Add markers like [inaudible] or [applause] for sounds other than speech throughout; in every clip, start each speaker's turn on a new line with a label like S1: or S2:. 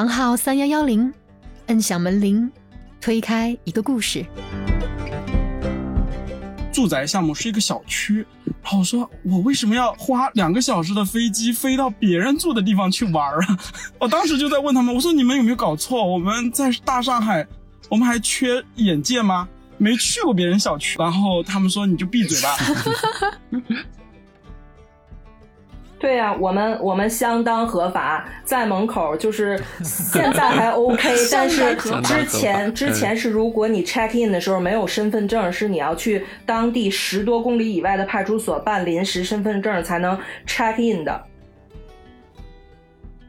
S1: 房号三幺幺零，摁响门铃，推开一个故事。
S2: 住宅项目是一个小区，然后我说我为什么要花两个小时的飞机飞到别人住的地方去玩啊？[laughs] 我当时就在问他们，我说你们有没有搞错？我们在大上海，我们还缺眼界吗？没去过别人小区。然后他们说你就闭嘴吧。
S3: 对呀、我们我们相当合法，在门口就是现在还 [laughs] OK，但是之前之前是如果你 check in 的时候没有身份证，是你要去当地十多公里以外的派出所办临时身份证才能 check in 的。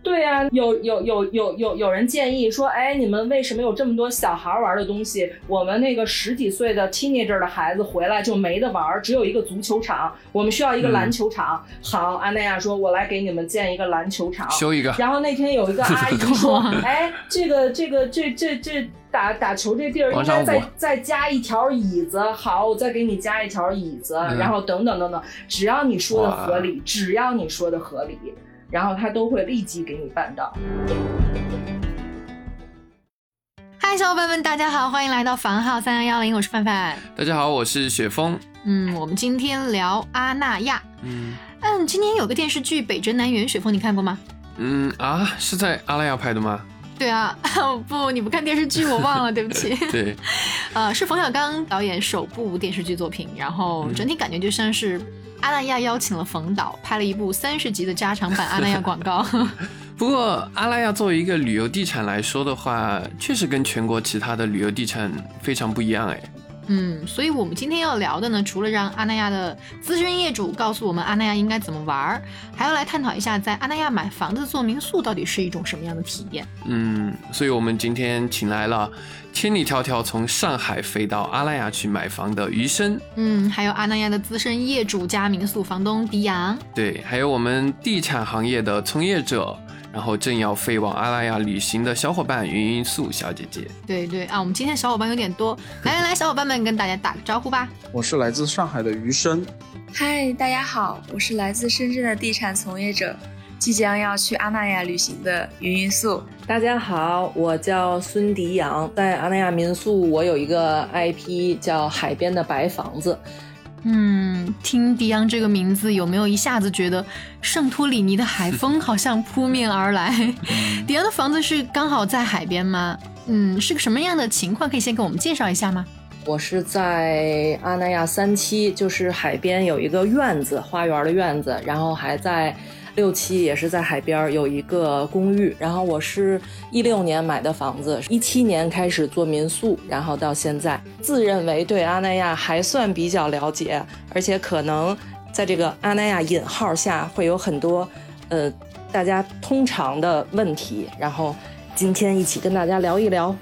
S3: 对呀、有有有有有有人建议说，哎，你们为什么有这么多小孩玩的东西？我们那个十几岁的 teenager 的孩子回来就没得玩，只有一个足球场，我们需要一个篮球场。好，安奈亚说，我来给你们建一个篮球场。
S4: 修一个。
S3: 然后那天有一个阿姨说：[laughs] “哎，这个这个这这这打打球这地儿应该再再加一条椅子。好，我再给你加一条椅子，
S4: 嗯
S3: 然后等等等等，只要你说的合理，只要你说的合理，然后他都会立即给你办到。
S1: 嗨，小伙伴们，大家好，欢迎来到房号三幺幺零，我是范范。
S4: 大家好，我是雪峰。
S1: 嗯，我们今天聊阿那亚。
S4: 嗯
S1: 嗯，今年有个电视剧《北辙南辕》，雪峰你看过吗？
S4: 嗯啊，是在阿那亚拍的吗？
S1: 对啊，[laughs] 不，你不看电视剧，我忘了，对不起。[laughs]
S4: 对，
S1: 呃，是冯小刚导演首部电视剧作品，然后整体感觉就像是阿那亚邀请了冯导拍了一部三十集的加长版阿那亚广告。[laughs] [laughs]
S4: 不过阿拉亚作为一个旅游地产来说的话，确实跟全国其他的旅游地产非常不一样哎。
S1: 嗯，所以我们今天要聊的呢，除了让阿那亚的资深业主告诉我们阿那亚应该怎么玩儿，还要来探讨一下在阿那亚买房子做民宿到底是一种什么样的体验。
S4: 嗯，所以我们今天请来了千里迢迢从上海飞到阿那亚去买房的余生，
S1: 嗯，还有阿那亚的资深业主加民宿房东迪阳。
S4: 对，还有我们地产行业的从业者，然后正要飞往阿拉亚旅行的小伙伴云云素小姐姐。
S1: 对对啊，我们今天小伙伴有点多，来来来，小伙伴们跟大家打个招呼吧。
S2: 我是来自上海的余生，
S5: 嗨，大家好，我是来自深圳的地产从业者，即将要去阿那亚旅行的云云素。
S3: 大家好，我叫孙迪阳，在阿那亚民宿，我有一个 IP 叫海边的白房子。
S1: 嗯，听迪昂这个名字，有没有一下子觉得圣托里尼的海 [laughs] 风好像扑面而来？迪昂的房子是刚好在海边吗？嗯，是个什么样的情况？可以先给我们介绍一下吗？
S3: 我是在阿那亚三期，就是海边有一个院子，花园的院子，然后还在六期也是在海边有一个公寓。然后我是一六年买的房子，一七年开始做民宿，然后到现在，自认为对阿那亚还算比较了解，而且可能在这个阿那亚引号下会有很多呃大家通常的问题，然后今天一起跟大家聊一聊。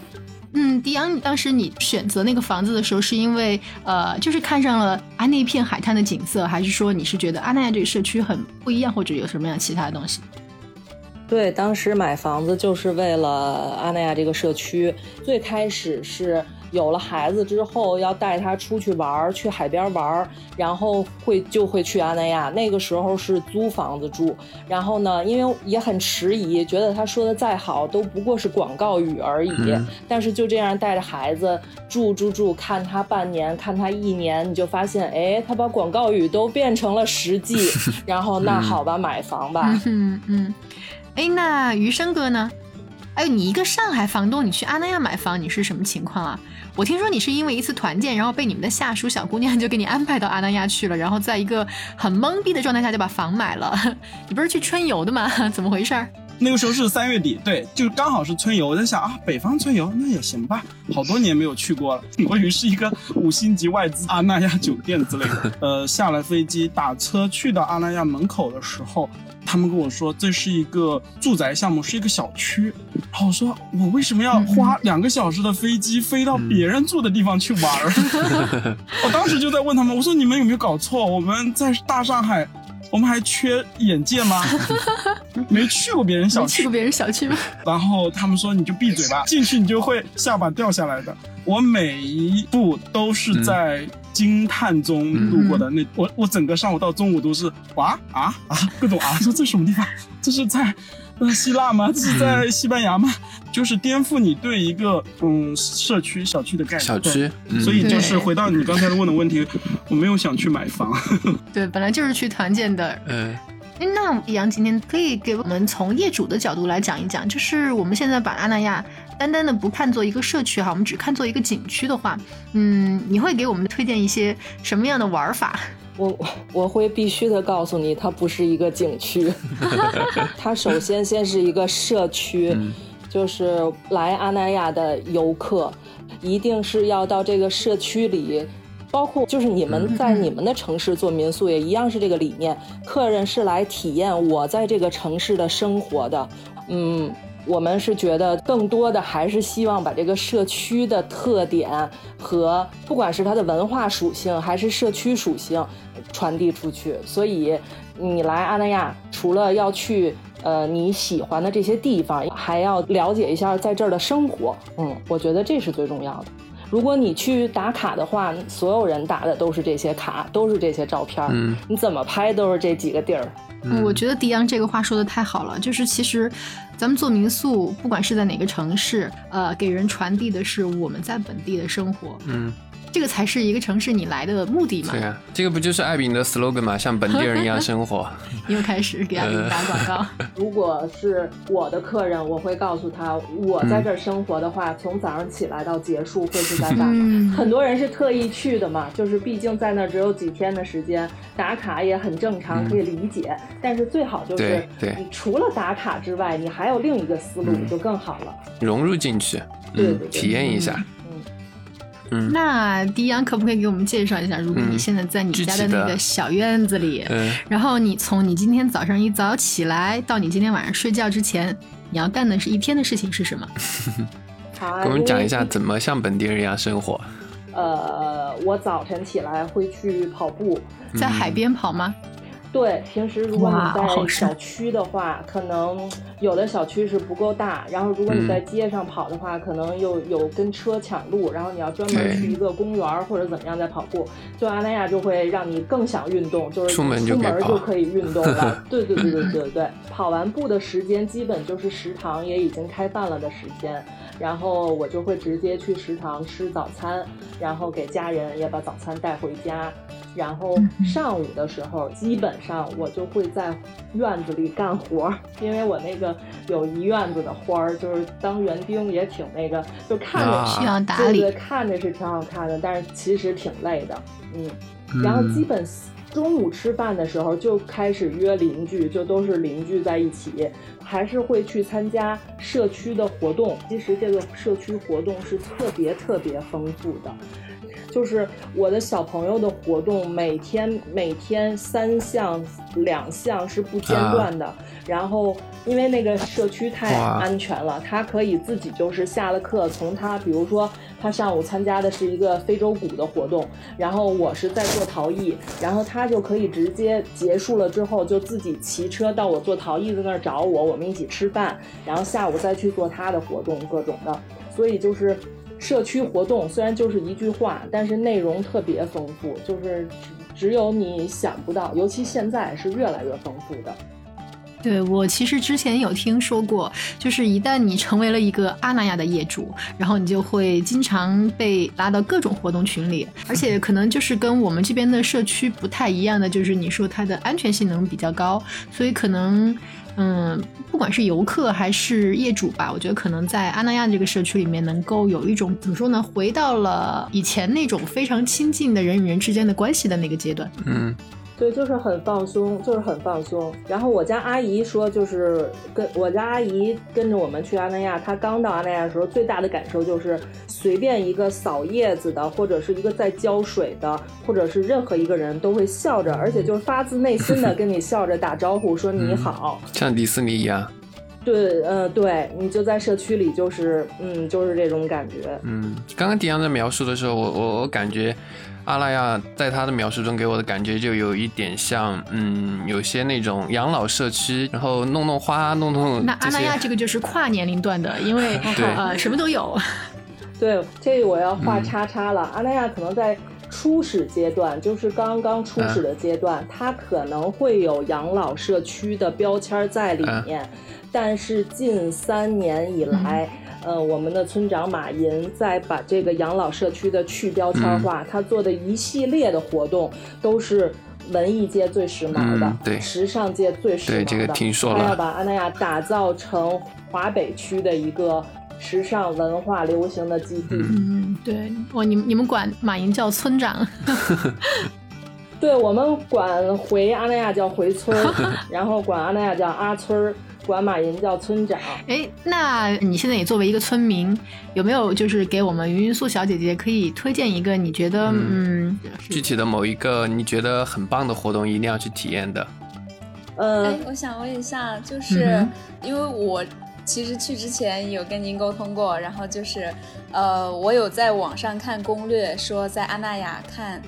S1: 嗯，迪阳，当时你选择那个房子的时候，是因为呃，就是看上了啊那片海滩的景色，还是说你是觉得阿那亚这个社区很不一样，或者有什么样其他的东西？
S3: 对，当时买房子就是为了阿那亚这个社区。最开始是有了孩子之后，要带他出去玩儿，去海边玩儿，然后会就会去阿那亚。那个时候是租房子住，然后呢，因为也很迟疑，觉得他说的再好都不过是广告语而已。
S4: 嗯
S3: 但是就这样带着孩子住住住，看他半年，看他一年，你就发现，哎，他把广告语都变成了实际。[laughs] 然后那
S4: 嗯
S3: 好吧，买房吧。
S1: 嗯嗯，哎，那余生哥呢？哎，你一个上海房东，你去阿那亚买房，你是什么情况啊？我听说你是因为一次团建，然后被你们的下属小姑娘就给你安排到阿那亚去了，然后在一个很懵逼的状态下就把房买了。[laughs] 你不是去春游的吗？[laughs] 怎么回事儿？
S2: 那个时候是三月底，对，就刚好是春游。我在想啊，北方春游那也行吧，好多年没有去过了。我以为是一个五星级外资阿那亚酒店之类的。呃，下了飞机打车去到阿那亚门口的时候，他们跟我说这是一个住宅项目，是一个小区。然后我说我为什么要花两个小时的飞机飞到别人住的地方去玩儿？[laughs] 我当时就在问他们，我说你们有没有搞错？我们在大上海。我们还缺眼界吗？[laughs] 没去过别人小区
S1: 没去过，别人小区吗？
S2: 然后他们说你就闭嘴吧，[laughs] 进去你就会下巴掉下来的。我每一步都是在惊叹中度过的。那我我整个上午到中午都是哇啊啊各种啊，说这什么地方？这是在呃，希腊吗？是 [laughs] 在西班牙吗？就是颠覆你对一个嗯社区小区的概念。
S4: 小区，嗯
S2: 所以就是回到你刚才问的问题，我没有想去买房。[laughs]
S1: 对，本来就是去团建的。
S4: 嗯
S1: 那易阳今天可以给我们从业主的角度来讲一讲，就是我们现在把阿那亚单单的不看作一个社区哈，我们只看作一个景区的话，嗯，你会给我们推荐一些什么样的玩法？[laughs]
S3: 我我会必须的告诉你，它不是一个景区，[laughs] 它首先先是一个社区，
S4: 嗯
S3: 就是来阿那亚的游客，一定是要到这个社区里。包括就是你们在你们的城市做民宿也一样是这个理念，客人是来体验我在这个城市的生活的。嗯，我们是觉得更多的还是希望把这个社区的特点和不管是它的文化属性还是社区属性传递出去。所以你来阿那亚，除了要去呃你喜欢的这些地方，还要了解一下在这儿的生活。嗯，我觉得这是最重要的。如果你去打卡的话，所有人打的都是这些卡，都是这些照片儿，
S4: 嗯
S3: 你怎么拍都是这几个地儿。
S4: 嗯
S1: 我觉得迪阳这个话说的太好了，就是其实咱们做民宿，不管是在哪个城市，呃，给人传递的是我们在本地的生活，
S4: 嗯，
S1: 这个才是一个城市你来的目的嘛
S4: 对。啊，这个不就是艾饼的 slogan 嘛？像本地人一样生活。[laughs]
S1: 又开始给阿炳打广告，[laughs]
S3: 如果是我的客人，我会告诉他，我在这儿生活的话，从早上起来到结束会是在打卡。
S1: 嗯
S3: 很多人是特意去的嘛，就是毕竟在那儿只有几天的时间，打卡也很正常，可以理解。但是最好就是你除了打卡之外，你还有另一个思路，
S4: 嗯
S3: 就更好了。
S4: 融入进去，嗯
S3: 对对，对
S4: 体验一下，
S3: 嗯，
S4: 嗯
S1: 那迪阳可不可以给我们介绍一下，如果你
S4: 嗯
S1: 现在在你家的那个小院子里，
S4: 嗯，
S1: 然后你从你今天早上一早起来到你今天晚上睡觉之前，你要干的是一天的事情是什么？
S3: 好 [laughs] 啊。
S4: 给我们讲一下怎么像本地人一样生活。
S3: 呃，我早晨起来会去跑步。
S1: 在海边跑吗？
S3: 对，平时如果你在小区的话，可能有的小区是不够大，然后如果你
S4: 嗯
S3: 在街上跑的话，可能又有跟车抢路，然后你要专门去一个公园儿或者怎么样在跑步。就阿那亚就会让你更想运动，就是
S4: 出门就
S3: 出
S4: 可以跑
S3: 门就可以运动了。[laughs] 对对对对对对对，跑完步的时间基本就是食堂也已经开饭了的时间，然后我就会直接去食堂吃早餐，然后给家人也把早餐带回家。然后上午的时候，基本上我就会在院子里干活儿，[laughs] 因为我那个有一院子的花儿，就是当园丁也挺那个，就看着
S4: 啊
S1: 需要打理
S3: 对对，看着是挺好看的，但是其实挺累的，嗯。然后基本中午吃饭的时候就开始约邻居，就都是邻居在一起，还是会去参加社区的活动。其实这个社区活动是特别特别丰富的。就是我的小朋友的活动，每天每天三项两项是不间断的。然后因为那个社区太安全了，他可以自己就是下了课，从他比如说他上午参加的是一个非洲鼓的活动，然后我是在做陶艺，然后他就可以直接结束了之后就自己骑车到我做陶艺的那儿找我，我们一起吃饭，然后下午再去做他的活动各种的，所以就是。社区活动虽然就是一句话，但是内容特别丰富，就是只只有你想不到，尤其现在是越来越丰富的。
S1: 对我其实之前有听说过，就是一旦你成为了一个阿那亚的业主，然后你就会经常被拉到各种活动群里，而且可能就是跟我们这边的社区不太一样的，就是你说它的安全性能比较高，所以可能。嗯，不管是游客还是业主吧，我觉得可能在阿那亚这个社区里面，能够有一种怎么说呢，回到了以前那种非常亲近的人与人之间的关系的那个阶段。
S4: 嗯
S3: 对，就是很放松，就是很放松。然后我家阿姨说，就是跟我家阿姨跟着我们去阿那亚，她刚到阿那亚的时候，最大的感受就是，随便一个扫叶子的，或者是一个在浇水的，或者是任何一个人都会笑着，而且就是发自内心的跟你笑着打招呼，说你好。
S4: 像迪士尼一样。
S3: 对，呃，对你就在社区里，就是，嗯，就是这种感觉。
S4: 嗯，刚刚迪阳在描述的时候，我我我感觉阿拉亚在他的描述中给我的感觉就有一点像，嗯，有些那种养老社区，然后弄弄花，弄弄
S1: 那阿
S4: 这些。
S1: 那亚这个就是跨年龄段的，因为 [laughs]
S4: 对
S1: 呃什么都有。
S3: 对，这个我要画
S4: 嗯
S3: 叉叉了。阿那亚可能在初始阶段，就是刚刚初始的阶段，它可能会有养老社区的标签在里面，但是近三年以来，呃，我们的村长马银在把这个养老社区的去标签化，他做的一系列的活动都是文艺界最时髦的，
S4: 嗯对。
S3: 时尚界最时髦的。
S4: 对这个听说了。
S3: 他要把阿那亚打造成华北区的一个时尚文化流行的基地。
S1: 嗯，对，我你们你们管马云叫村长，[laughs]
S3: 对我们管回阿那亚叫回村，[laughs] 然后管阿那亚叫阿村儿，管马银叫村长。
S1: 哎，那你现在也作为一个村民，有没有就是给我们云云素小姐姐可以推荐一个你觉得嗯
S4: 具体的某一个你觉得很棒的活动，一定要去体验的。
S3: 呃
S5: 哎，，我想问一下，就是、
S1: 嗯
S5: 因为我其实去之前有跟您沟通过，然后就是呃，我有在网上看攻略，说在阿那亚看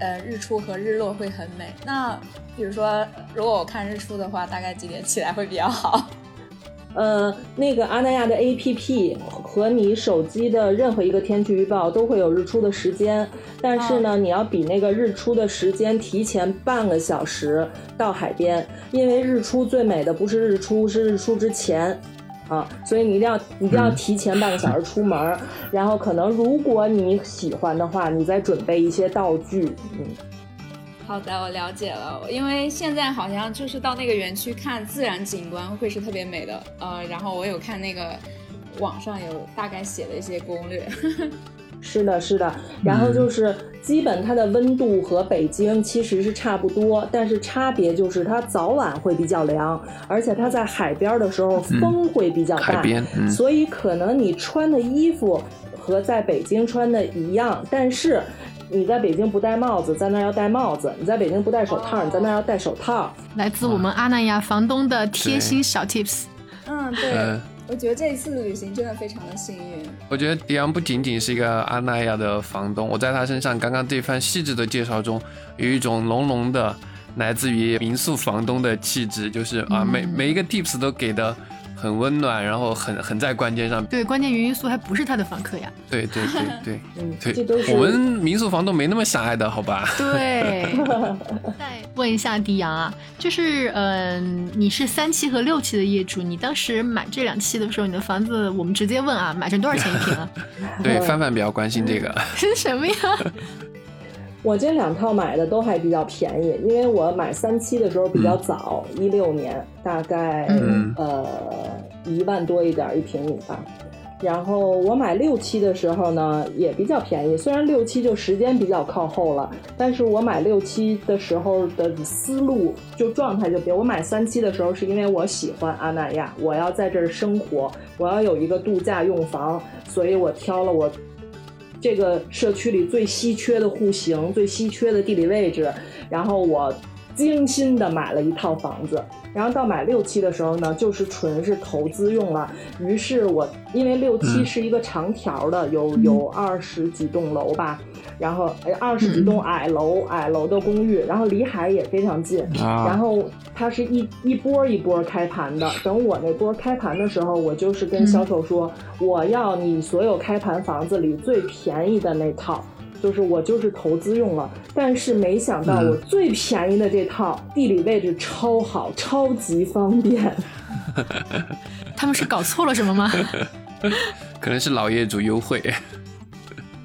S5: 呃日出和日落会很美。那比如说，如果我看日出的话，大概几点起来会比较好？[laughs]
S3: 呃，那个阿那亚的 APP 和你手机的任何一个天气预报都会有日出的时间，但是呢，你要比那个日出的时间提前半个小时到海边，因为日出最美的不是日出，是日出之前。啊，所以你一定要一定要提前半个小时出门儿，[laughs] 然后可能如果你喜欢的话，你再准备一些道具，嗯。
S5: 好的，我了解了。因为现在好像就是到那个园区看自然景观会是特别美的，呃，然后我有看那个网上有大概写的一些攻略。
S3: 是的，是的，然后就是基本它的温度和北京其实是差不多，但是差别就是它早晚会比较凉，而且它在海边的时候风会比较大，所以可能你穿的衣服和在北京穿的一样，但是你在北京不戴帽子，在那儿要戴帽子；你在北京不戴手套，你在那儿要戴手套。
S1: 来自我们阿那亚房东的贴心小 tips。
S5: 嗯，对，
S4: 呃
S5: 我觉得这一次的旅行真的非常的幸运。
S4: 我觉得迪昂不仅仅是一个阿那亚的房东，我在他身上刚刚这番细致的介绍中，有一种浓浓的来自于民宿房东的气质，就是啊，
S1: 嗯
S4: 每每一个 tips 都给的很温暖，然后很很在关键上。
S1: 对，关键云云素还不是他的房客呀。
S4: 对对对 [laughs] 对
S3: 嗯，这都
S4: 对，
S3: 是
S4: 我们民宿房东没那么狭隘的好吧？
S1: 对 [laughs] [laughs] 再问一下迪阳啊，就是嗯、你是三期和六期的业主，你当时买这两期的时候，你的房子我们直接问啊，买成多少钱一平啊？
S4: 对，范范比较关心这个。
S1: 是什么呀？
S3: 我这两套买的都还比较便宜，因为我买三期的时候比较早，一六、年，大概、
S4: 嗯
S3: 呃一万多一点一平米吧。然后我买六期的时候呢，也比较便宜，虽然六期就时间比较靠后了，但是我买六期的时候的思路就状态就别。我买三期的时候是因为我喜欢阿那亚，我要在这儿生活，我要有一个度假用房，所以我挑了我这个社区里最稀缺的户型、最稀缺的地理位置，然后我精心的买了一套房子。然后到买六期的时候呢，就是纯是投资用了。于是我因为六期是一个长条的，有有二十几栋楼吧，然后二十几栋矮楼、矮楼的公寓，然后离海也非常近。
S4: 啊
S3: 然后它是一一波一波开盘的。等我那波开盘的时候，我就是跟销售说，我要你所有开盘房子里最便宜的那套。就是我就是投资用了，但是没想到
S4: 嗯
S3: 我最便宜的这套、地理位置超好，超级方便。[laughs]
S1: 他们是搞错了什么吗？[laughs]
S4: 可能是老业主优惠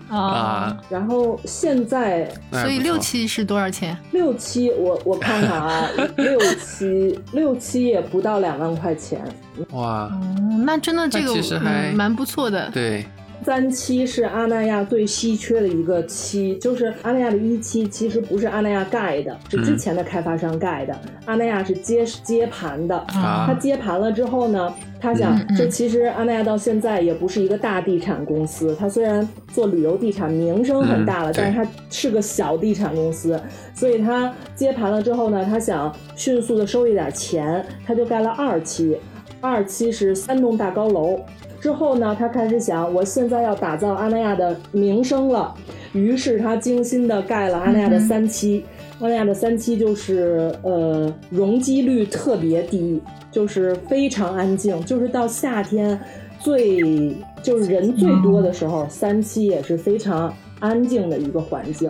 S1: 啊
S4: 啊，，
S3: 然后现在
S1: 所以六期是多少钱？
S3: 六期，我我看看啊，[laughs] 六期六期也不到两万块钱，
S4: 哇，
S1: 哦，那真的这个
S4: 那其实还
S1: 嗯蛮不错的。
S4: 对，
S3: 三期是阿那亚最稀缺的一个期，就是阿那亚的一期其实不是阿那亚盖的，是之前的开发商盖的，阿那亚是接接盘的。
S4: 啊。
S3: 他接盘了之后呢，他想
S1: 嗯，嗯。
S3: 这其实阿那亚到现在也不是一个大地产公司，他虽然做旅游地产名声很大了，
S4: 嗯
S3: 但是他是个小地产公司，所以他接盘了之后呢，他想迅速的收一点钱，他就盖了二期，二期是三栋大高楼。之后呢，他开始想，我现在要打造阿那亚的名声了，于是他精心的盖了阿那亚的三期。阿那亚的三期就是呃容积率特别低，就是非常安静，就是到夏天最就是人最多的时候，三期也是非常安静的一个环境。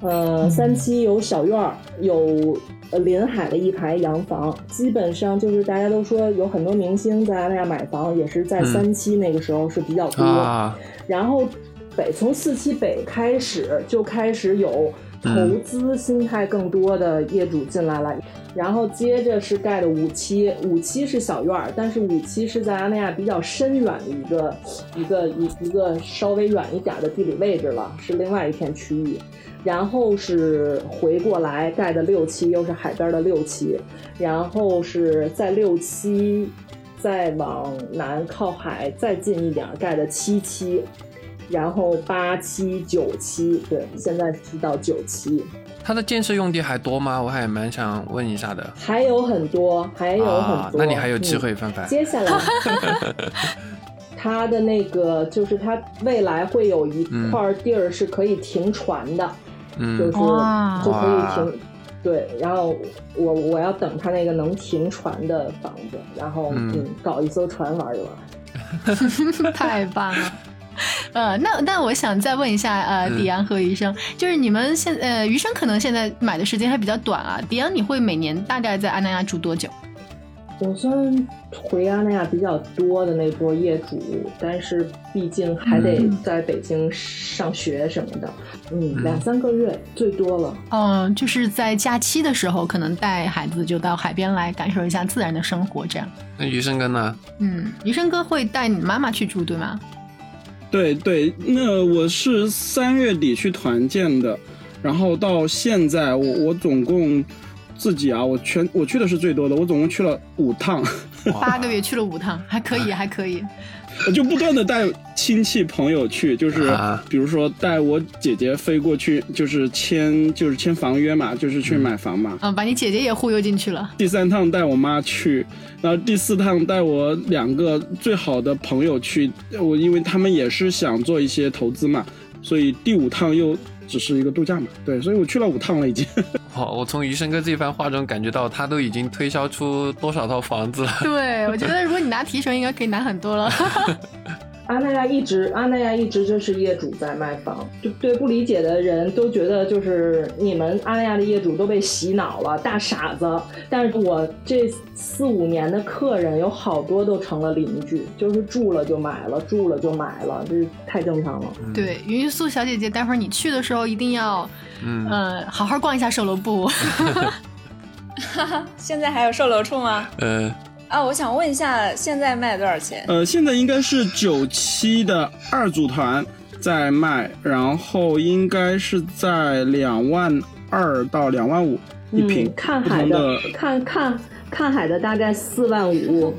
S3: 呃，三期有小院儿，有呃临海的一排洋房，基本上就是大家都说有很多明星在阿那亚买房，也是在
S4: 嗯
S3: 三期那个时候是比较多。
S4: 啊，
S3: 然后北从四期北开始就开始有投资心态更多的业主进来了，然后接着是盖的五期，五期是小院儿，但是五期是在阿那亚比较深远的一个一个一一个稍微远一点的地理位置了，是另外一片区域。然后是回过来盖的六期，又是海边的六期，然后是在六期再往南靠海再近一点盖的七期，然后八期、九期，对，现在是到九期，
S4: 它的建设用地还多吗？我还蛮想问一下的。
S3: 还有很多，还有很
S4: 啊，
S3: 多。
S4: 那你还有机
S3: 嗯
S4: 会，范范。
S3: 接下来，[laughs] 它的那个就是它未来会有一块地儿是可以停船的，就
S4: 嗯
S3: 是就可以停。对，然后我我要等它那个能停船的房子，然后
S4: 嗯
S3: 嗯搞一艘船玩一玩。[laughs] [laughs]
S1: 太棒了。[laughs] 呃，那那我想再问一下，呃，
S4: 嗯
S1: 迪安和余生，就是你们现呃，余生可能现在买的时间还比较短啊。迪安，你会每年大概在阿那亚住多久？
S3: 我算回阿那亚比较多的那波业主，但是毕竟还得
S1: 嗯
S3: 在北京上学什么的，嗯，
S4: 嗯
S3: 两三个月最多了。
S1: 嗯、就是在假期的时候，可能带孩子就到海边来感受一下自然的生活，这样。
S4: 那余生哥呢？
S1: 嗯，余生哥会带你妈妈去住，对吗？
S2: 对对，那我是三月底去团建的，然后到现在我我总共自己啊，我全我去的是最多的，我总共去了五趟，[laughs]
S1: 八个月去了五趟，还可以，还可以。
S2: 我就不断的带亲戚朋友去，就是
S4: 啊
S2: 比如说带我姐姐飞过去，就是签就是签房约嘛，就是去买房嘛。
S1: 嗯，把你姐姐也忽悠进去了。
S2: 第三趟带我妈去，然后第四趟带我两个最好的朋友去，我因为他们也是想做一些投资嘛，所以第五趟又只是一个度假嘛，对，所以我去了五趟了已经。[laughs]
S4: 哇，我从余生哥这番话中感觉到他都已经推销出多少套房子了。
S1: 对，我觉得如果你拿提成，应该可以拿很多了。
S3: 阿那亚一直，阿那亚一直就是业主在卖房，就对不理解的人都觉得就是你们阿那亚的业主都被洗脑了，大傻子。但是我这四五年的客人有好多都成了邻居，就是住了就买了，住了就买了，这太正常了。
S1: 对，云素小姐姐，待会儿你去的时候一定要，
S4: 嗯，
S1: 呃，好好逛一下售楼部。[laughs] [laughs]
S5: 现在还有售楼处吗？
S4: 呃，
S5: 啊，我想问一下，现在卖多少钱？
S2: 呃，现在应该是九七的二组团在卖，然后应该是在两万二到两万五一平，
S3: 嗯，看海的
S2: 的，
S3: 看看看海的大概四万五，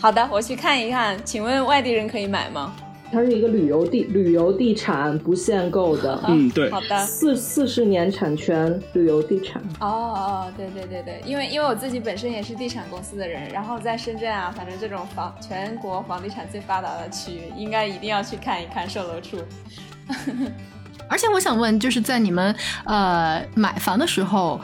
S5: 好的，我去看一看。请问外地人可以买吗？
S3: 它是一个旅游地旅游地产不限购的，
S2: 嗯，对
S5: 好，的。
S3: 四四十年产权旅游地产。
S5: 哦哦，对对对对，因为因为我自己本身也是地产公司的人，然后在深圳啊，反正这种房全国房地产最发达的区域，应该一定要去看一看售楼处。[laughs]
S1: 而且我想问，就是在你们呃买房的时候，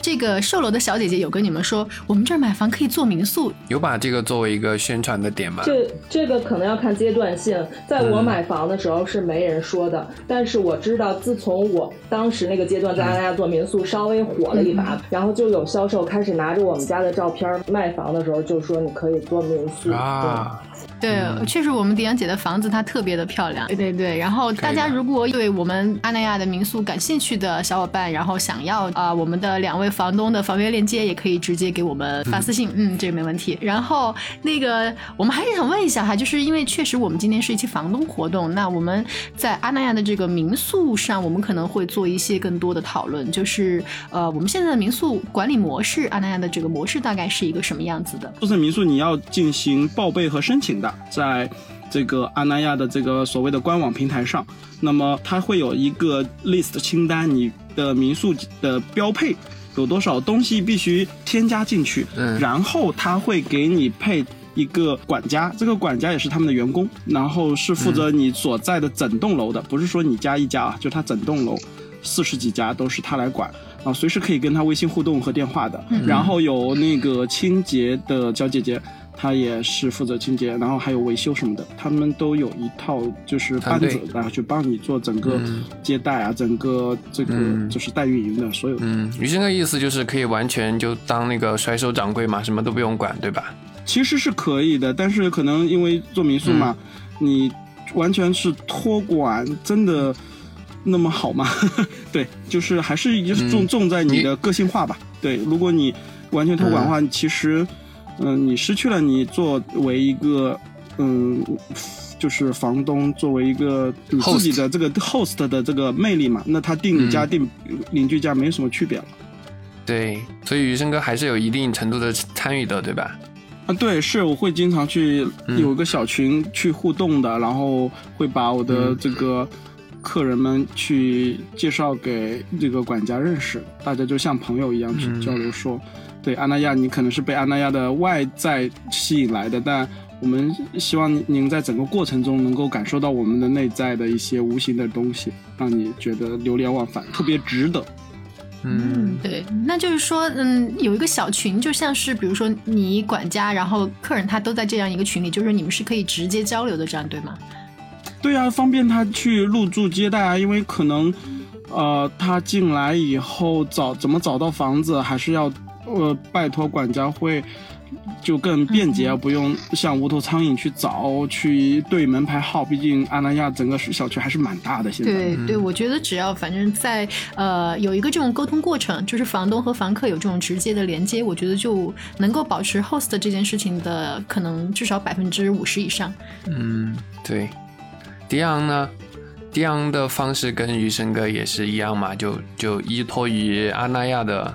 S1: 这个售楼的小姐姐有跟你们说，我们这儿买房可以做民宿，
S4: 有把这个作为一个宣传的点吗？
S3: 这这个可能要看阶段性，在我
S4: 嗯
S3: 买房的时候是没人说的，但是我知道，自从我当时那个阶段在阿那亚做民宿稍微火了一把，然后就有销售开始拿着我们家的照片卖房的时候就说你可以做民宿。
S4: 啊，
S1: 对，确实我们迪安姐的房子它特别的漂亮，对对对。然后大家如果对我们阿那亚的民宿感兴趣的小伙伴，然后想要啊、我们的两位房东的房源链接，也可以直接给我们发私信，嗯，这个没问题。然后那个我们还是想问一下哈，就是因为确实我们今天是一期房东活动，那我们在阿那亚的这个民宿上，我们可能会做一些更多的讨论，就是呃，我们现在的民宿管理模式，阿那亚的这个模式大概是一个什么样子的？
S2: 注册民宿你要进行报备和申请的，在这个阿那亚的这个所谓的官网平台上，那么它会有一个 list 清单，你的民宿的标配有多少东西必须添加进去，
S4: 嗯
S2: 然后它会给你配。一个管家，这个管家也是他们的员工，然后是负责你所在的整栋楼的，不是说你家一家啊，就他整栋楼四十几家都是他来管，啊，随时可以跟他微信互动和电话的。然后有那个清洁的小姐姐他也是负责清洁，然后还有维修什么的，他们都有一套就是班子然后去帮你做整个
S4: 嗯
S2: 接待啊，整个这个
S4: 嗯
S2: 就是代运营的所有的。
S4: 嗯，余生的意思就是可以完全就当那个甩手掌柜嘛，什么都不用管，对吧？
S2: 其实是可以的，但是可能因为做民宿嘛，你完全是托管，真的那么好吗？[laughs] 对，就是还是一重
S4: 嗯
S2: 重在你
S4: 你
S2: 的个性化吧。对，如果你完全托管的话，其实，嗯、你失去了你作为一个，嗯。就是房东作为一个你自己的这个 host 的这个魅力嘛，那他定你家
S4: 嗯
S2: 定邻居家没什么区别了。
S4: 对，所以余生哥还是有一定程度的参与的，对吧？
S2: 啊，对，是我会经常去
S4: 嗯
S2: 有一个小群去互动的，然后会把我的
S4: 嗯
S2: 这个客人们去介绍给这个管家认识，大家就像朋友一样去
S4: 嗯
S2: 交流说，对阿那亚，你可能是被阿那亚的外在吸引来的，但我们希望您在整个过程中能够感受到我们的内在的一些无形的东西，让你觉得流连忘返，特别值得。
S4: 嗯，
S1: 对，那就是说，嗯，有一个小群，就像是比如说你管家，然后客人他都在这样一个群里，就是你们是可以直接交流的，这样对吗？
S2: 对啊，方便他去入住接待啊，因为可能，呃，他进来以后找怎么找到房子，还是要呃拜托管家会，就更便捷，
S1: 嗯
S2: 不用像无头苍蝇去找去对门牌号。毕竟阿那亚整个小区还是蛮大的，现在。
S4: 嗯
S1: 对对，我觉得只要反正在呃有一个这种沟通过程，就是房东和房客有这种直接的连接，我觉得就能够保持 host 这件事情的可能至少百分之五十以上。
S4: 嗯，对。迪昂呢？迪昂的方式跟余生哥也是一样嘛，就就依托于阿那亚的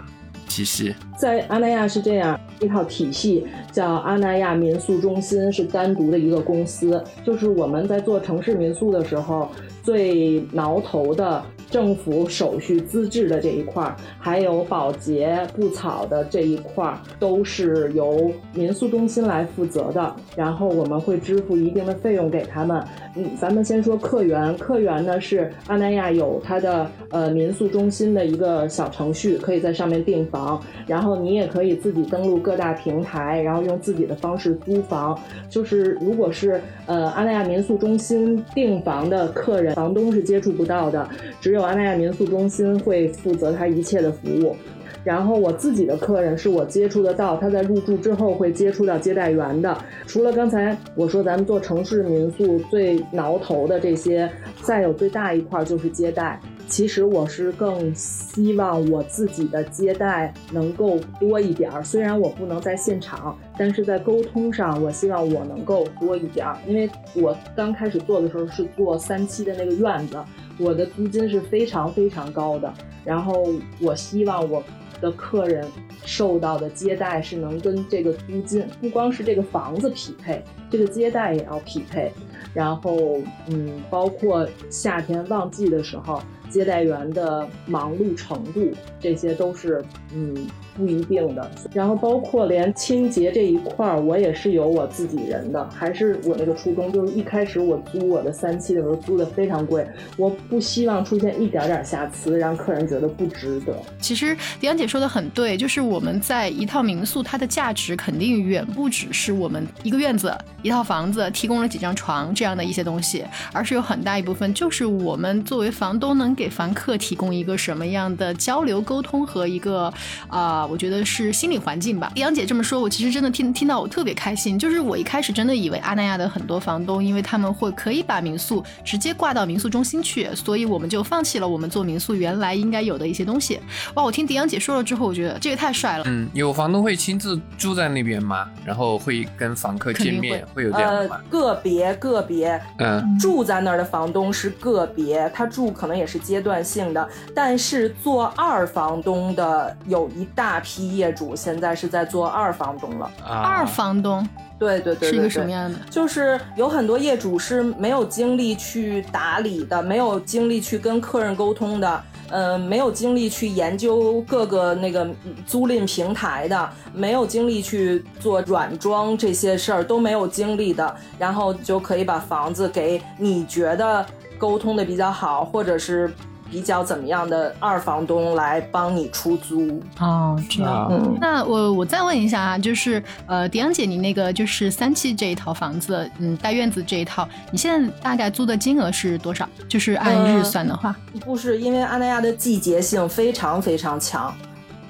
S4: 体系。
S3: 在阿那亚是这样一套体系，叫阿那亚民宿中心，是单独的一个公司。就是我们在做城市民宿的时候，最挠头的政府手续资质的这一块，还有保洁布草的这一块，都是由民宿中心来负责的。然后我们会支付一定的费用给他们。嗯，咱们先说客源，客源呢是阿那亚有它的呃民宿中心的一个小程序，可以在上面订房，然后你也可以自己登录各大平台，然后用自己的方式租房。就是如果是呃阿那亚民宿中心订房的客人，房东是接触不到的，只有阿那亚民宿中心会负责他一切的服务。然后我自己的客人是我接触得到，他在入住之后会接触到接待员的。除了刚才我说咱们做城市民宿最挠头的这些，再有最大一块就是接待。其实我是更希望我自己的接待能够多一点儿，虽然我不能在现场，但是在沟通上，我希望我能够多一点儿。因为我刚开始做的时候是做三期的那个院子，我的租金是非常非常高的，然后我希望我的客人受到的接待是能跟这个租金，不光是这个房子匹配，这个接待也要匹配。然后，嗯，包括夏天旺季的时候，接待员的忙碌程度，这些都是嗯不一定的。然后包括连清洁这一块儿，我也是有我自己人的，还是我那个初衷，就是一开始我租我的三期的时候租的非常贵，我不希望出现一点点瑕疵，让客人觉得不值得。
S1: 其实迪安姐说的很对，就是我们在一套民宿，它的价值肯定远不只是我们一个院子、一套房子提供了几张床这样的一些东西，而是有很大一部分就是我们作为房东能给房客提供一个什么样的交流沟通和一个啊、我觉得是心理环境吧。迪安姐这么说，我其实真的听听到我特别开心，就是我一开始真的以为阿那亚的很多房东，因为他们会可以把民宿直接挂到民宿中心去，所以我们就放弃了我们做民宿原来应该有的一些东西。哇，我听迪阳姐说了之后，我觉得这个太帅了。
S4: 嗯，有房东会亲自住在那边吗？然后会跟房客见面，会有这样的
S3: 呃？，个别个别
S4: 嗯
S3: 住在那儿的房东是个别，他住可能也是阶段性的，但是做二房东的有一大批业主现在是在做二房东了。
S4: 啊，
S1: 二房东
S3: 对对对对
S1: 是一个什么样的？
S3: 就是有很多业主是没有精力去打理的，没有精力去跟客人沟通的，呃，没有精力去研究各个那个嗯租赁平台的，没有精力去做软装这些事儿都没有精力的，然后就可以把房子给你觉得沟通的比较好，或者是比较怎么样的二房东来帮你出租。
S1: 哦，这样。
S3: 嗯，
S1: 那我我再问一下啊，就是呃，迪阳姐，你那个就是三期这一套房子，嗯，带院子这一套，你现在大概租的金额是多少？就是按日算的话，
S3: 不是因为阿那亚的季节性非常非常强，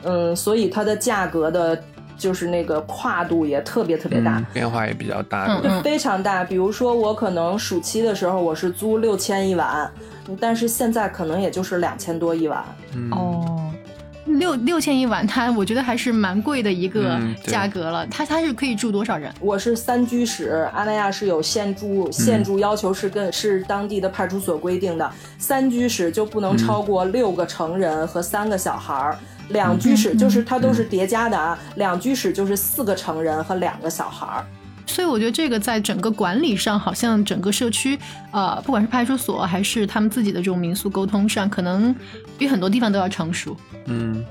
S3: 嗯，所以它的价格的，就是那个跨度也特别特别大。
S4: 嗯变化也比较大。
S3: 非常大，比如说我可能暑期的时候我是租六千一晚，但是现在可能也就是两千多一晚。
S4: 嗯，
S1: 哦，六六千一晚，它我觉得还是蛮贵的一个价格了。它它是可以住多少人？
S3: 我是三居室，阿那亚是有限住，限住要求是跟是当地的派出所规定的，三居室就不能超过六个成人和三个小孩儿。两居室就是它都是叠加的啊，两居室就是四个成人和两个小孩儿。
S1: 所以我觉得这个在整个管理上，好像整个社区，呃，不管是派出所还是他们自己的这种民宿沟通上，可能比很多地方都要成熟。
S4: 嗯，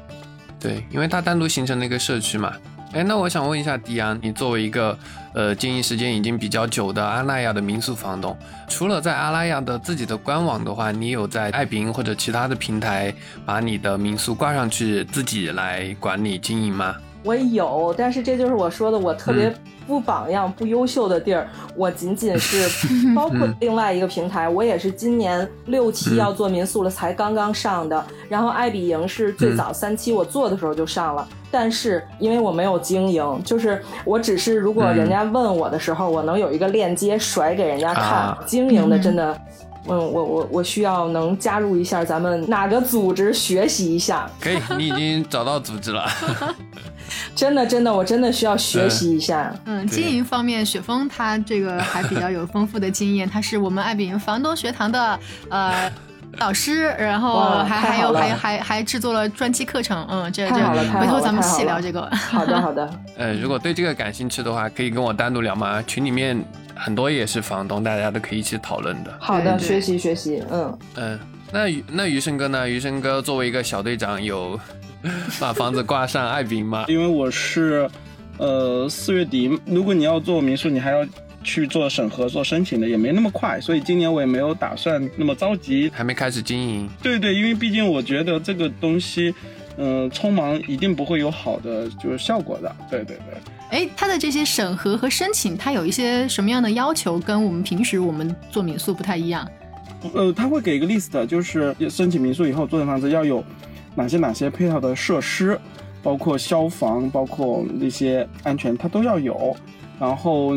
S4: 对，因为它单独形成了一个社区嘛。哎，那我想问一下迪安，你作为一个呃经营时间已经比较久的阿那亚的民宿房东，除了在阿那亚的自己的官网的话，你有在爱彼迎或者其他的平台把你的民宿挂上去自己来管理经营吗？
S3: 我有，但是这就是我说的，我特别不榜样、不优秀的地儿。我仅仅是 [laughs] 包括另外一个平台，我也是今年六期要做民宿了，才刚刚上的。然后爱彼迎是最早三期我做的时候就上了，但是因为我没有经营，就是我只是如果人家问我的时候，我能有一个链接甩给人家看。
S4: 啊
S3: 经营的真的。嗯，我我我需要能加入一下咱们哪个组织学习一下，
S4: 可以，你已经找到组织了。[laughs]
S3: 真的真的，我真的需要学习一下。
S1: 嗯，经营方面，雪峰他这个还比较有丰富的经验，他是我们爱彼迎房东学堂的呃老师，然后还还有还还还制作了专辑课程。嗯，这这回头咱们细聊这个。[laughs]
S3: 好的好的，
S4: 呃，如果对这个感兴趣的话，可以跟我单独聊吗？群里面很多也是房东，大家都可以一起讨论的。
S3: 好的，学习学习，嗯，
S4: 嗯，那余那余生哥呢？余生哥作为一个小队长，有 [laughs] 把房子挂上爱宾吗？[laughs]
S2: 因为我是，呃，四月底，如果你要做民宿，你还要去做审核、做申请的，也没那么快，所以今年我也没有打算那么着急。
S4: 还没开始经营，
S2: 对对，因为毕竟我觉得这个东西，嗯、匆忙一定不会有好的就是效果的。对对对。
S1: 哎，他的这些审核和申请，他有一些什么样的要求，跟我们平时我们做民宿不太一样？
S2: 呃，他会给一个 list，就是申请民宿以后做的房子要有哪些哪些配套的设施，包括消防，包括那些安全，它都要有。然后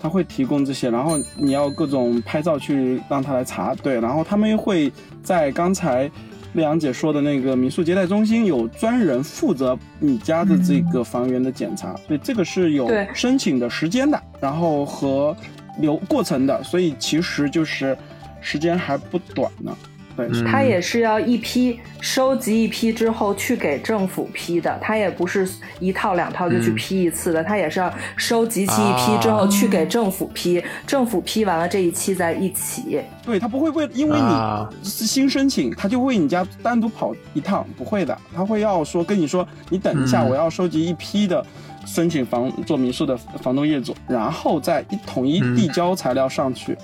S2: 他会提供这些，然后你要各种拍照去让他来查，对。然后他们会在刚才丽阳姐说的那个民宿接待中心有专人负责你家的这个房源的检查，所以这个是有申请的时间的，然后和流过程的，所以其实就是时间还不短呢。对，
S4: 嗯。
S3: 它也是要一批收集一批之后去给政府批的，它也不是一套两套就去
S4: 嗯
S3: 批一次的，它也是要收集齐一批之后去给政府批，政府批完了这一期再一起。
S2: 对他不会为因为
S4: 啊
S2: 你是新申请，他就为你家单独跑一趟，不会的，他会要说跟你说，你等一下，
S4: 嗯。
S2: 我要收集一批的申请房做民宿的房东业主，然后再一统一
S4: 嗯。
S2: 递交材料上去，跑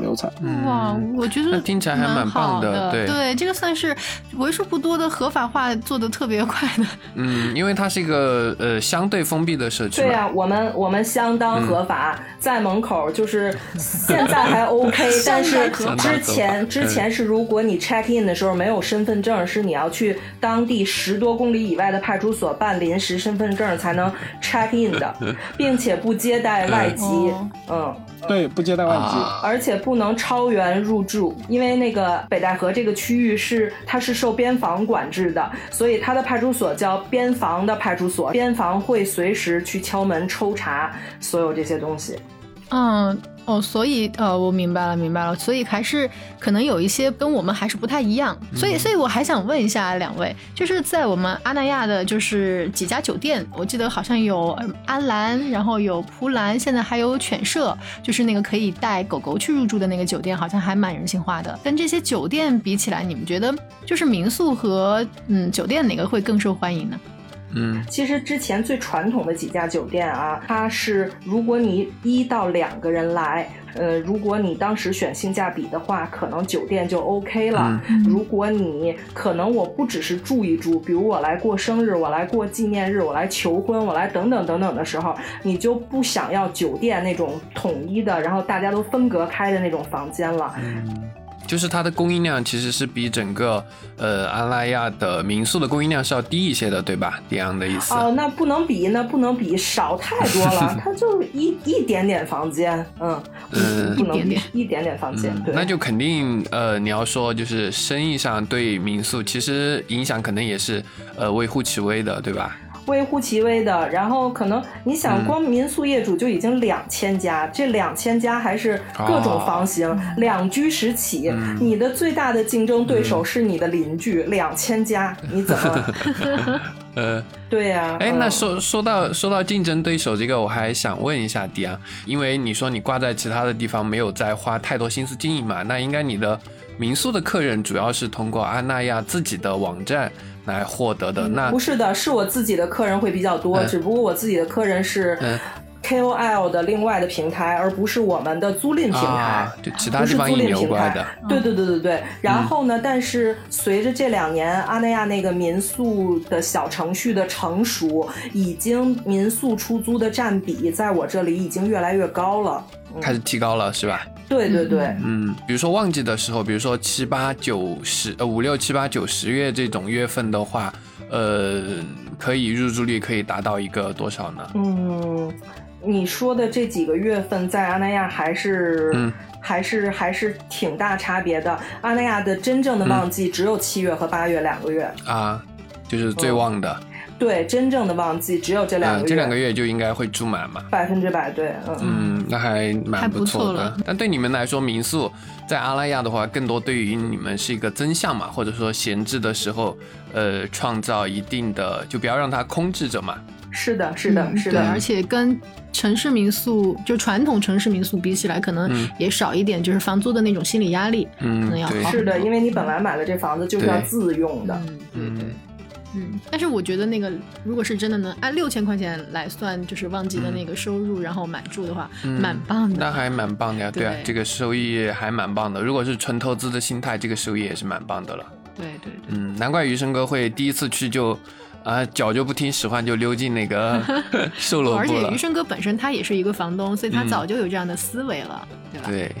S2: 流程。
S4: 嗯
S1: 哇，我觉得
S4: 那听起来还蛮棒的
S1: 好的。
S4: 对
S1: 这个算是为数不多的合法化做的特别快的。
S4: 嗯，因为它是一个呃相对封闭的社区。
S3: 对呀、我们我们相当合法，在门口就是现在还 OK，[laughs] 但是之前之前是如果你 check in 的时候没有身份证，是你要去当地十多公里以外的派出所办临时身份证才能 check in 的，并且不接待外籍
S1: 哦，
S3: 嗯。
S2: 对，不接待外籍。
S4: 啊
S3: 而且不能超员入住，因为那个北戴河这个区域是它是受边防管制的，所以它的派出所叫边防的派出所，边防会随时去敲门抽查所有这些东西。
S1: 嗯，哦，所以呃，我明白了，明白了，所以还是可能有一些跟我们还是不太一样，所以，所以我还想问一下两位，就是在我们阿那亚的，就是几家酒店，我记得好像有呃安澜，然后有蒲兰，现在还有犬舍，就是那个可以带狗狗去入住的那个酒店，好像还蛮人性化的。跟这些酒店比起来，你们觉得就是民宿和嗯酒店哪个会更受欢迎呢？
S4: 嗯
S3: 其实之前最传统的几家酒店啊，它是如果你一到两个人来，呃，如果你当时选性价比的话，可能酒店就 OK 了。
S1: 嗯
S3: 如果你可能我不只是住一住，比如我来过生日，我来过纪念日，我来求婚，我来等等等等的时候，你就不想要酒店那种统一的，然后大家都分隔开的那种房间了。
S4: 嗯，就是它的供应量其实是比整个呃阿拉亚的民宿的供应量是要低一些的，对吧？迪昂的意思。
S3: 哦，那不能比，那不能比，少太多了。[laughs] 它就一一点点房间，嗯，
S4: 嗯
S3: 不能比
S1: 一点点
S3: 一点点房间，
S4: 嗯，
S3: 对，
S4: 那就肯定呃，你要说就是生意上对民宿其实影响可能也是呃微乎其微的，对吧？
S3: 微乎其微的。然后可能你想，
S4: 嗯
S3: 光民宿业主就已经两千家，这两千家还是各种房型，两居室起。你的最大的竞争对手是你的邻居，两千家，你怎么？[laughs]
S4: 呃，
S3: 对呀、
S4: 哎，
S3: 嗯
S4: 那说说到说到竞争对手这个，我还想问一下迪昂，因为你说你挂在其他的地方没有再花太多心思经营嘛，那应该你的民宿的客人主要是通过阿那亚自己的网站来获得的。那
S3: 不是的，是我自己的客人会比较多，
S4: 嗯
S3: 只不过我自己的客人是
S4: 嗯
S3: KOL 的另外的平台，而不是我们的租赁平台。
S4: 啊，就其他
S3: 不是租
S4: 地方引
S3: 赁平台对对对对对。
S4: 嗯
S3: 然后呢，但是随着这两年阿那亚那个民宿的小程序的成熟，已经民宿出租的占比在我这里已经越来越高了。
S4: 开始提高了是吧？
S3: 对对对，
S4: 嗯，比如说旺季的时候，比如说七八九十呃五六七八九十月这种月份的话，呃，可以入住率可以达到一个多少呢？
S3: 嗯，你说的这几个月份在阿那亚还是、
S4: 嗯。
S3: 还是还是挺大差别的。阿那亚的真正的旺季只有七月和八月两个月，
S4: 啊，就是最旺的，
S3: 对，真正的旺季只有这两个
S4: 嗯，
S3: 月，
S4: 这两个月就应该会住满嘛。
S3: 百分之百对，嗯。
S4: 嗯，那还蛮
S1: 不
S4: 错的
S1: 错了。
S4: 但对你们来说，民宿在阿拉亚的话，更多对于你们是一个增项嘛，或者说闲置的时候，呃，创造一定的，就不要让它空置着嘛。
S3: 是的，是的，
S1: 嗯，
S3: 是的，
S1: 而且跟城市民宿就传统城市民宿比起来，可能
S4: 嗯
S1: 也少一点，就是房租的那种心理压力。
S4: 嗯
S1: 可能要，
S3: 是的，因为你本来买了这房子就是要自用的。
S1: 嗯，对
S4: 嗯
S1: 对。嗯，但是我觉得那个，如果是真的能按六千块钱来算，就是旺季的那个收入，然后买住的话，
S4: 嗯
S1: 蛮棒的。
S4: 那还蛮棒的呀，对啊，
S1: 对
S4: 这个收益还蛮棒的。如果是纯投资的心态，这个收益也是蛮棒的了。
S1: 对对对，
S4: 嗯，难怪余生哥会第一次去就，啊，脚就不听使唤就溜进那个 [laughs] 售楼部了
S1: 而且余。生哥本身他也是一个房东，所以他
S4: 嗯
S1: 早就有这样的思维了，对吧？
S4: 对，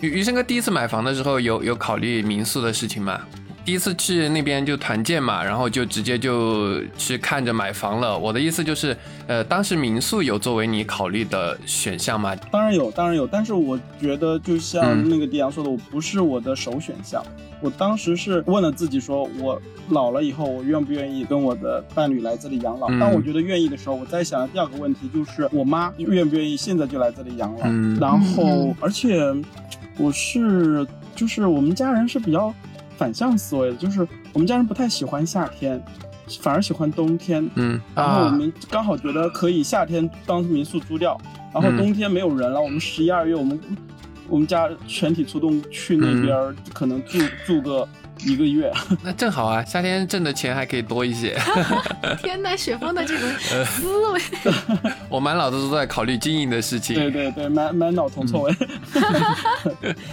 S4: 余余生哥第一次买房的时候有有考虑民宿的事情吗？第一次去那边就团建嘛，然后就直接就去看着买房了。我的意思就是，呃，当时民宿有作为你考虑的选项吗？
S2: 当然有，当然有，但是我觉得就像
S4: 嗯
S2: 那个迪阳说的，我不是我的首选项。我当时是问了自己说，我老了以后，我愿不愿意跟我的伴侣来这里养老？
S4: 嗯
S2: 当我觉得愿意的时候，我在想的第二个问题就是，我妈愿不愿意现在就来这里养老？
S4: 嗯
S2: 然后
S1: 嗯，
S2: 而且我是就是我们家人是比较反向思维的，就是我们家人不太喜欢夏天，反而喜欢冬天。
S4: 嗯
S2: 然后我
S4: 啊，
S2: 们刚好觉得可以夏天当民宿租掉，然后
S4: 嗯
S2: 冬天没有人了，我们十一二月我们我们家全体出动去那边，可能住住个一个月。[laughs]
S4: 那正好啊，夏天挣的钱还可以多一些。[laughs]
S1: 天呐，雪峰的这种 [laughs]
S4: 呃
S1: 思维，
S4: 我满脑子都在考虑经营的事情。
S2: 对对对，满满脑铜臭味。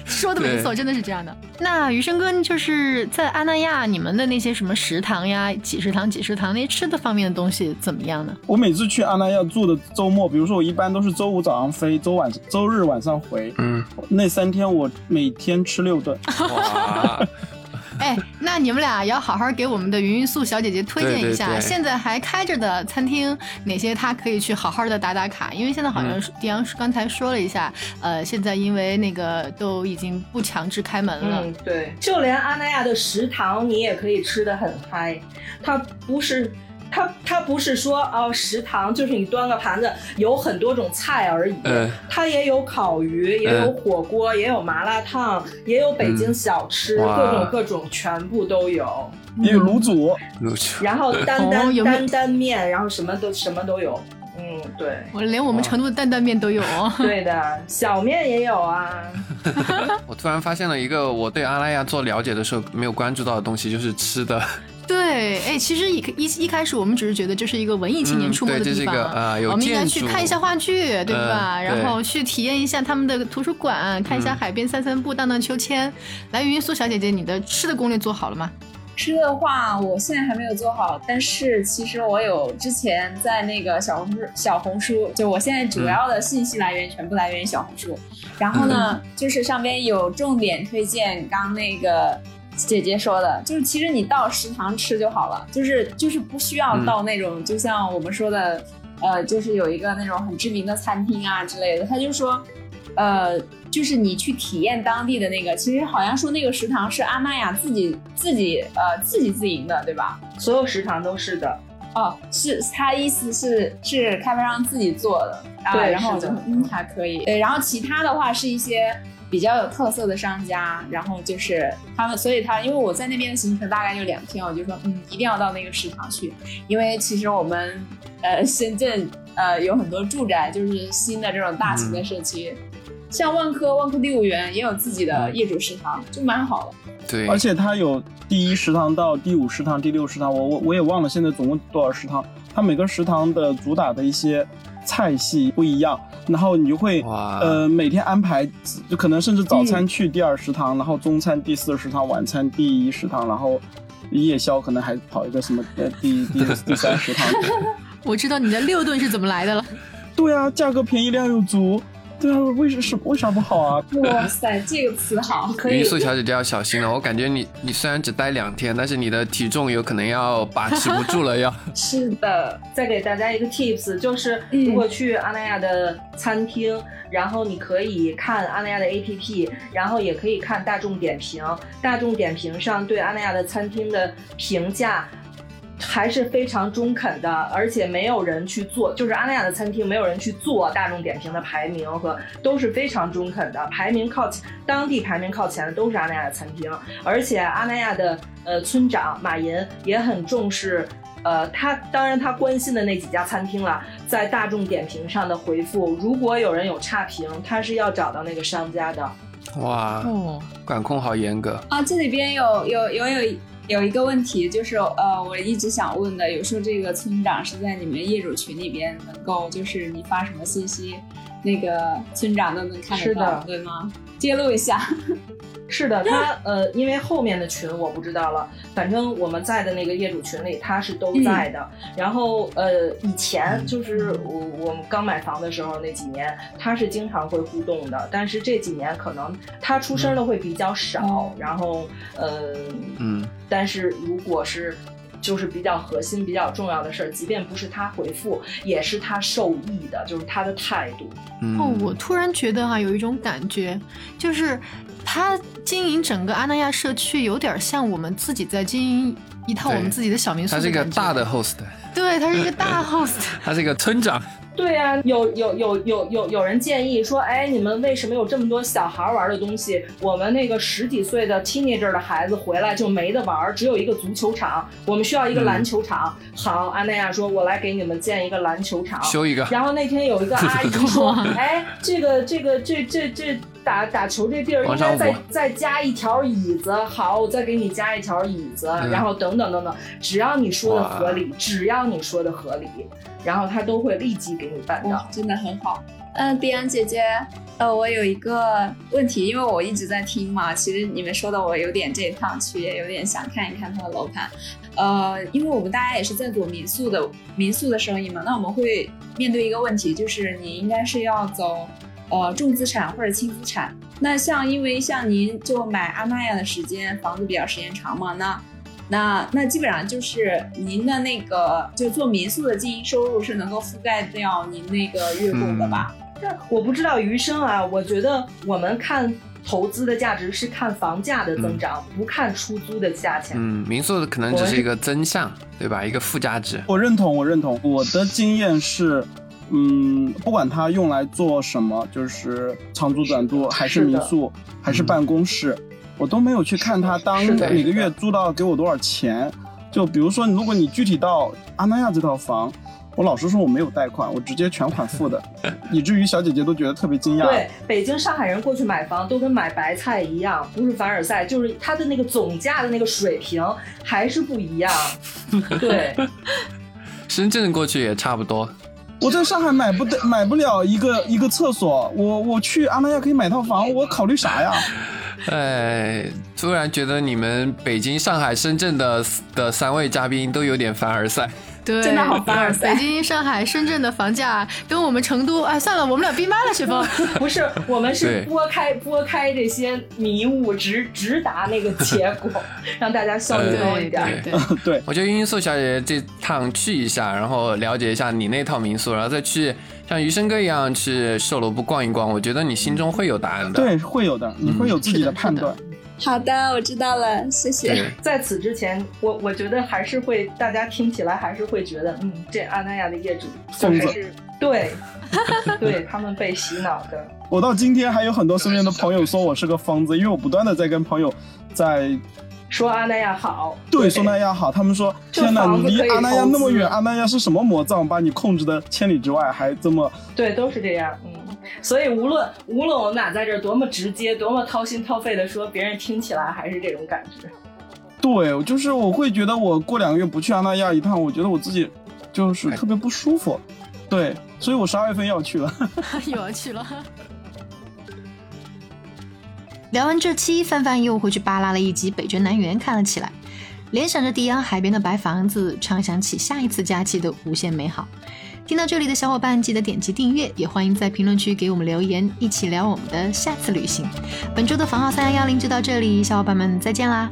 S1: 说的没错，真的是这样的。那余生哥就是在阿那亚，你们的那些什么食堂呀、几食堂、几食堂那些吃的方面的东西怎么样呢？
S2: 我每次去阿那亚住的周末，比如说我一般都是周五早上飞，周晚周日晚上回，
S4: 嗯，
S2: 那三天我每天吃六顿。
S4: 哇，
S1: 哎，那你们俩要好好给我们的云云素小姐姐推荐一下，
S4: 对对对
S1: 现在还开着的餐厅，哪些她可以去好好的打打卡？因为现在好
S4: 嗯
S1: 像是迪阳刚才说了一下，呃，现在因为那个都已经不强制开门了。
S3: 嗯，对，就连阿那亚的食堂你也可以吃的很嗨，它不是。它它不是说哦，食堂就是你端个盘子有很多种菜而已，
S4: 嗯
S3: 它也有烤鱼，也有
S4: 嗯
S3: 火锅，也有麻辣烫，也有北京小吃，
S4: 嗯
S3: 各种各种全部都有。
S2: 也有卤煮，
S4: 卤煮
S3: 然后担
S1: 哦
S3: 担担担面，然后什么都什么都有。嗯，对，
S1: 我连我们成都的担担面都有哦。
S3: 对的，小面也有啊。[laughs]
S4: 我突然发现了一个我对阿拉亚做了解的时候没有关注到的东西，就是吃的。
S1: 对，哎，其实一一一开始我们只是觉得这是一个文艺青年出没的地方，我们应该去看一下话剧，对吧？然后去体验一下他们的图书馆，看一下海边散散步、荡荡秋千。来，云素小姐姐，你的吃的攻略做好了吗？
S5: 吃的话，我现在还没有做好，但是其实我有之前在那个小红书，小红书就我现在主要的信息来源全部来源于小红书。然后呢，就是上边有重点推荐，刚那个姐姐说的，就是其实你到食堂吃就好了，就是就是不需要到那种，就像我们说的，呃，就是有一个那种很知名的餐厅啊之类的，他就说。呃，就是你去体验当地的那个，其实好像说那个食堂是阿那亚自己自己呃自己自营的，对吧？
S3: 所有食堂都是的。
S5: 哦，是他意思是是开发商自己做的，
S3: 对，
S5: 然后就嗯还可以。对，然后其他的话是一些比较有特色的商家，然后就是他们，所以他因为我在那边的行程大概就两天，我就说嗯一定要到那个食堂去，因为其实我们呃深圳呃有很多住宅，就是新的这种大型的社区。像万科、万科第五园也有自己的业主食堂，就蛮好的。
S4: 对，
S2: 而且它有第一食堂到第五食堂、第六食堂，我我我也忘了现在总共多少食堂。它每个食堂的主打的一些菜系不一样，然后你就会呃每天安排，就可能甚至早餐去第二食堂，然后中餐第四食堂，晚餐第一食堂，然后夜宵可能还跑一个什么呃 [laughs] 第第第三食堂。[laughs]
S1: 我知道你的六顿是怎么来的了。
S2: 对啊，价格便宜，量又足。对啊，为什么为啥不好啊？
S5: 哇塞，这个词好，可以。
S4: 云素小姐姐要小心了，我感觉你你虽然只待两天，但是你的体重有可能要把持不住了，要。[laughs]
S5: 是的，
S3: 再给大家一个 tips，就是如果去阿那亚的餐厅，然后你可以看阿那亚的 APP，然后也可以看大众点评，大众点评上对阿那亚的餐厅的评价。还是非常中肯的，而且没有人去做，就是阿那亚的餐厅没有人去做大众点评的排名和都是非常中肯的，排名靠前，当地排名靠前的都是阿那亚的餐厅，而且阿那亚的呃村长马银也很重视，呃他当然他关心的那几家餐厅了，在大众点评上的回复，如果有人有差评，他是要找到那个商家的。
S4: 哇，管控好严格
S5: 啊！这里边有有有有。有一个问题就是，呃，我一直想问的，有时候这个村长是在你们业主群里边，能够就是你发什么信息，那个村长都能看得到，对吗？揭露一下。[laughs]
S3: 是的，他呃，因为后面的群我不知道了，反正我们在的那个业主群里他是都在的。然后呃，以前就是我我们刚买房的时候那几年，他是经常会互动的，但是这几年可能他出声的会比较少。然后呃嗯，但是如果是就是比较核心、比较重要的事儿，即便不是他回复，也是他受益的，就是他的态度。
S1: 哦，我突然觉得哈，有一种感觉，就是。他经营整个阿那亚社区，有点像我们自己在经营一套我们自己的小民宿。
S4: 他是一个大的 host，
S1: 对，他是一个大 host，[laughs]
S4: 他是一个村长。
S3: 对呀，有有有有有有人建议说，哎，你们为什么有这么多小孩玩的东西？我们那个十几岁的 teenager 的孩子回来就没得玩，只有一个足球场，我们需要一个篮球场。好，安奈亚说，我来给你们建一个篮球场，
S4: 修一个。
S3: 然后那天有一个阿姨说，[laughs] 哎，这个这个这这这打打球这地儿应该再再加一条椅子。好，我再给你加一条椅子，然后等等等等，只要你说的合理，只要你说的合理。然后他都会立即给你办到，
S5: 真的很好。嗯，迪安姐姐，呃，我有一个问题，因为我一直在听嘛，其实你们说的我有点这趟去，也有点想看一看他的楼盘。呃，因为我们大家也是在做民宿的民宿的生意嘛，那我们会面对一个问题，就是你应该是要走呃重资产或者轻资产。那像因为像您就买阿玛亚的时间，房子比较时间长嘛，那。那那基本上就是您的那个，就做民宿的经营收入是能够覆盖掉您那个月供的吧？
S3: 这我不知道余生啊，我觉得我们看投资的价值是看房价的增长，不看出租的价钱。
S4: 嗯，民宿的可能只是一个增项，对吧？一个附加值。
S2: 我认同，我认同。我的经验是，嗯，不管它用来做什么，就是长租短租，还是民宿，还是办公室。我都没有去看他当每个月租到给我多少钱，就比如说，如果你具体到阿那亚这套房，我老实说我没有贷款，我直接全款付的，[laughs] 以至于小姐姐都觉得特别惊讶。
S3: 对，北京、上海人过去买房都跟买白菜一样，不是凡尔赛，就是它的那个总价的那个水平还是不一样。对，[laughs] [laughs]
S4: 深圳过去也差不多。
S2: 我在上海买不得买不了一个一个厕所，我我去阿那亚可以买套房，我考虑啥呀？
S4: 哎，突然觉得你们北京、上海、深圳的的三位嘉宾都有点凡尔赛。
S1: 对，
S3: 真的好凡尔赛 [laughs]
S1: 北京、上海、深圳的房价跟我们成都，哎，算了，我们俩闭麦了，雪峰。[laughs]
S3: 不是，我们是拨开拨开这些迷雾，直直达那个结果，[laughs] 让大家效率高一点。
S1: 对对，
S2: 对，
S4: 我觉得罂粟小姐姐这趟去一下，然后了解一下你那套民宿，然后再去像余生哥一样去售楼部逛一逛，我觉得你心中会有答案的。
S2: 对，会有的，你会有自己的判断。
S5: 好的，我知道了，谢谢。
S3: 在此之前，我我觉得还是会，大家听起来还是会觉得，嗯，这阿那亚的业主就
S2: 疯子
S3: 还是对，[laughs] 对他们被洗脑的。
S2: 我到今天还有很多身边的朋友说我是个疯子，因为我不断的在跟朋友在
S3: 说阿那亚好，
S2: 对说那亚好，他们说天哪，你离阿那亚那么远，阿那亚是什么魔杖把你控制的千里之外，还这么
S3: 对，都是这样，嗯。所以无论无论我们俩在这儿多么直接，多么掏心掏肺的说，别人听起来还是这种感觉。
S2: 对，就是我会觉得我过两个月不去阿那亚一趟，我觉得我自己就是特别不舒服。对，所以我十二月份要去了。[laughs]
S1: 又要去了。[laughs] 聊完这期，范范又回去扒拉了一集《北辙南辕》，看了起来，联想着迪阳海边的白房子，畅想起下一次假期的无限美好。听到这里的小伙伴，记得点击订阅，也欢迎在评论区给我们留言，一起聊我们的下次旅行。本周的房号三幺幺零就到这里，小伙伴们再见啦！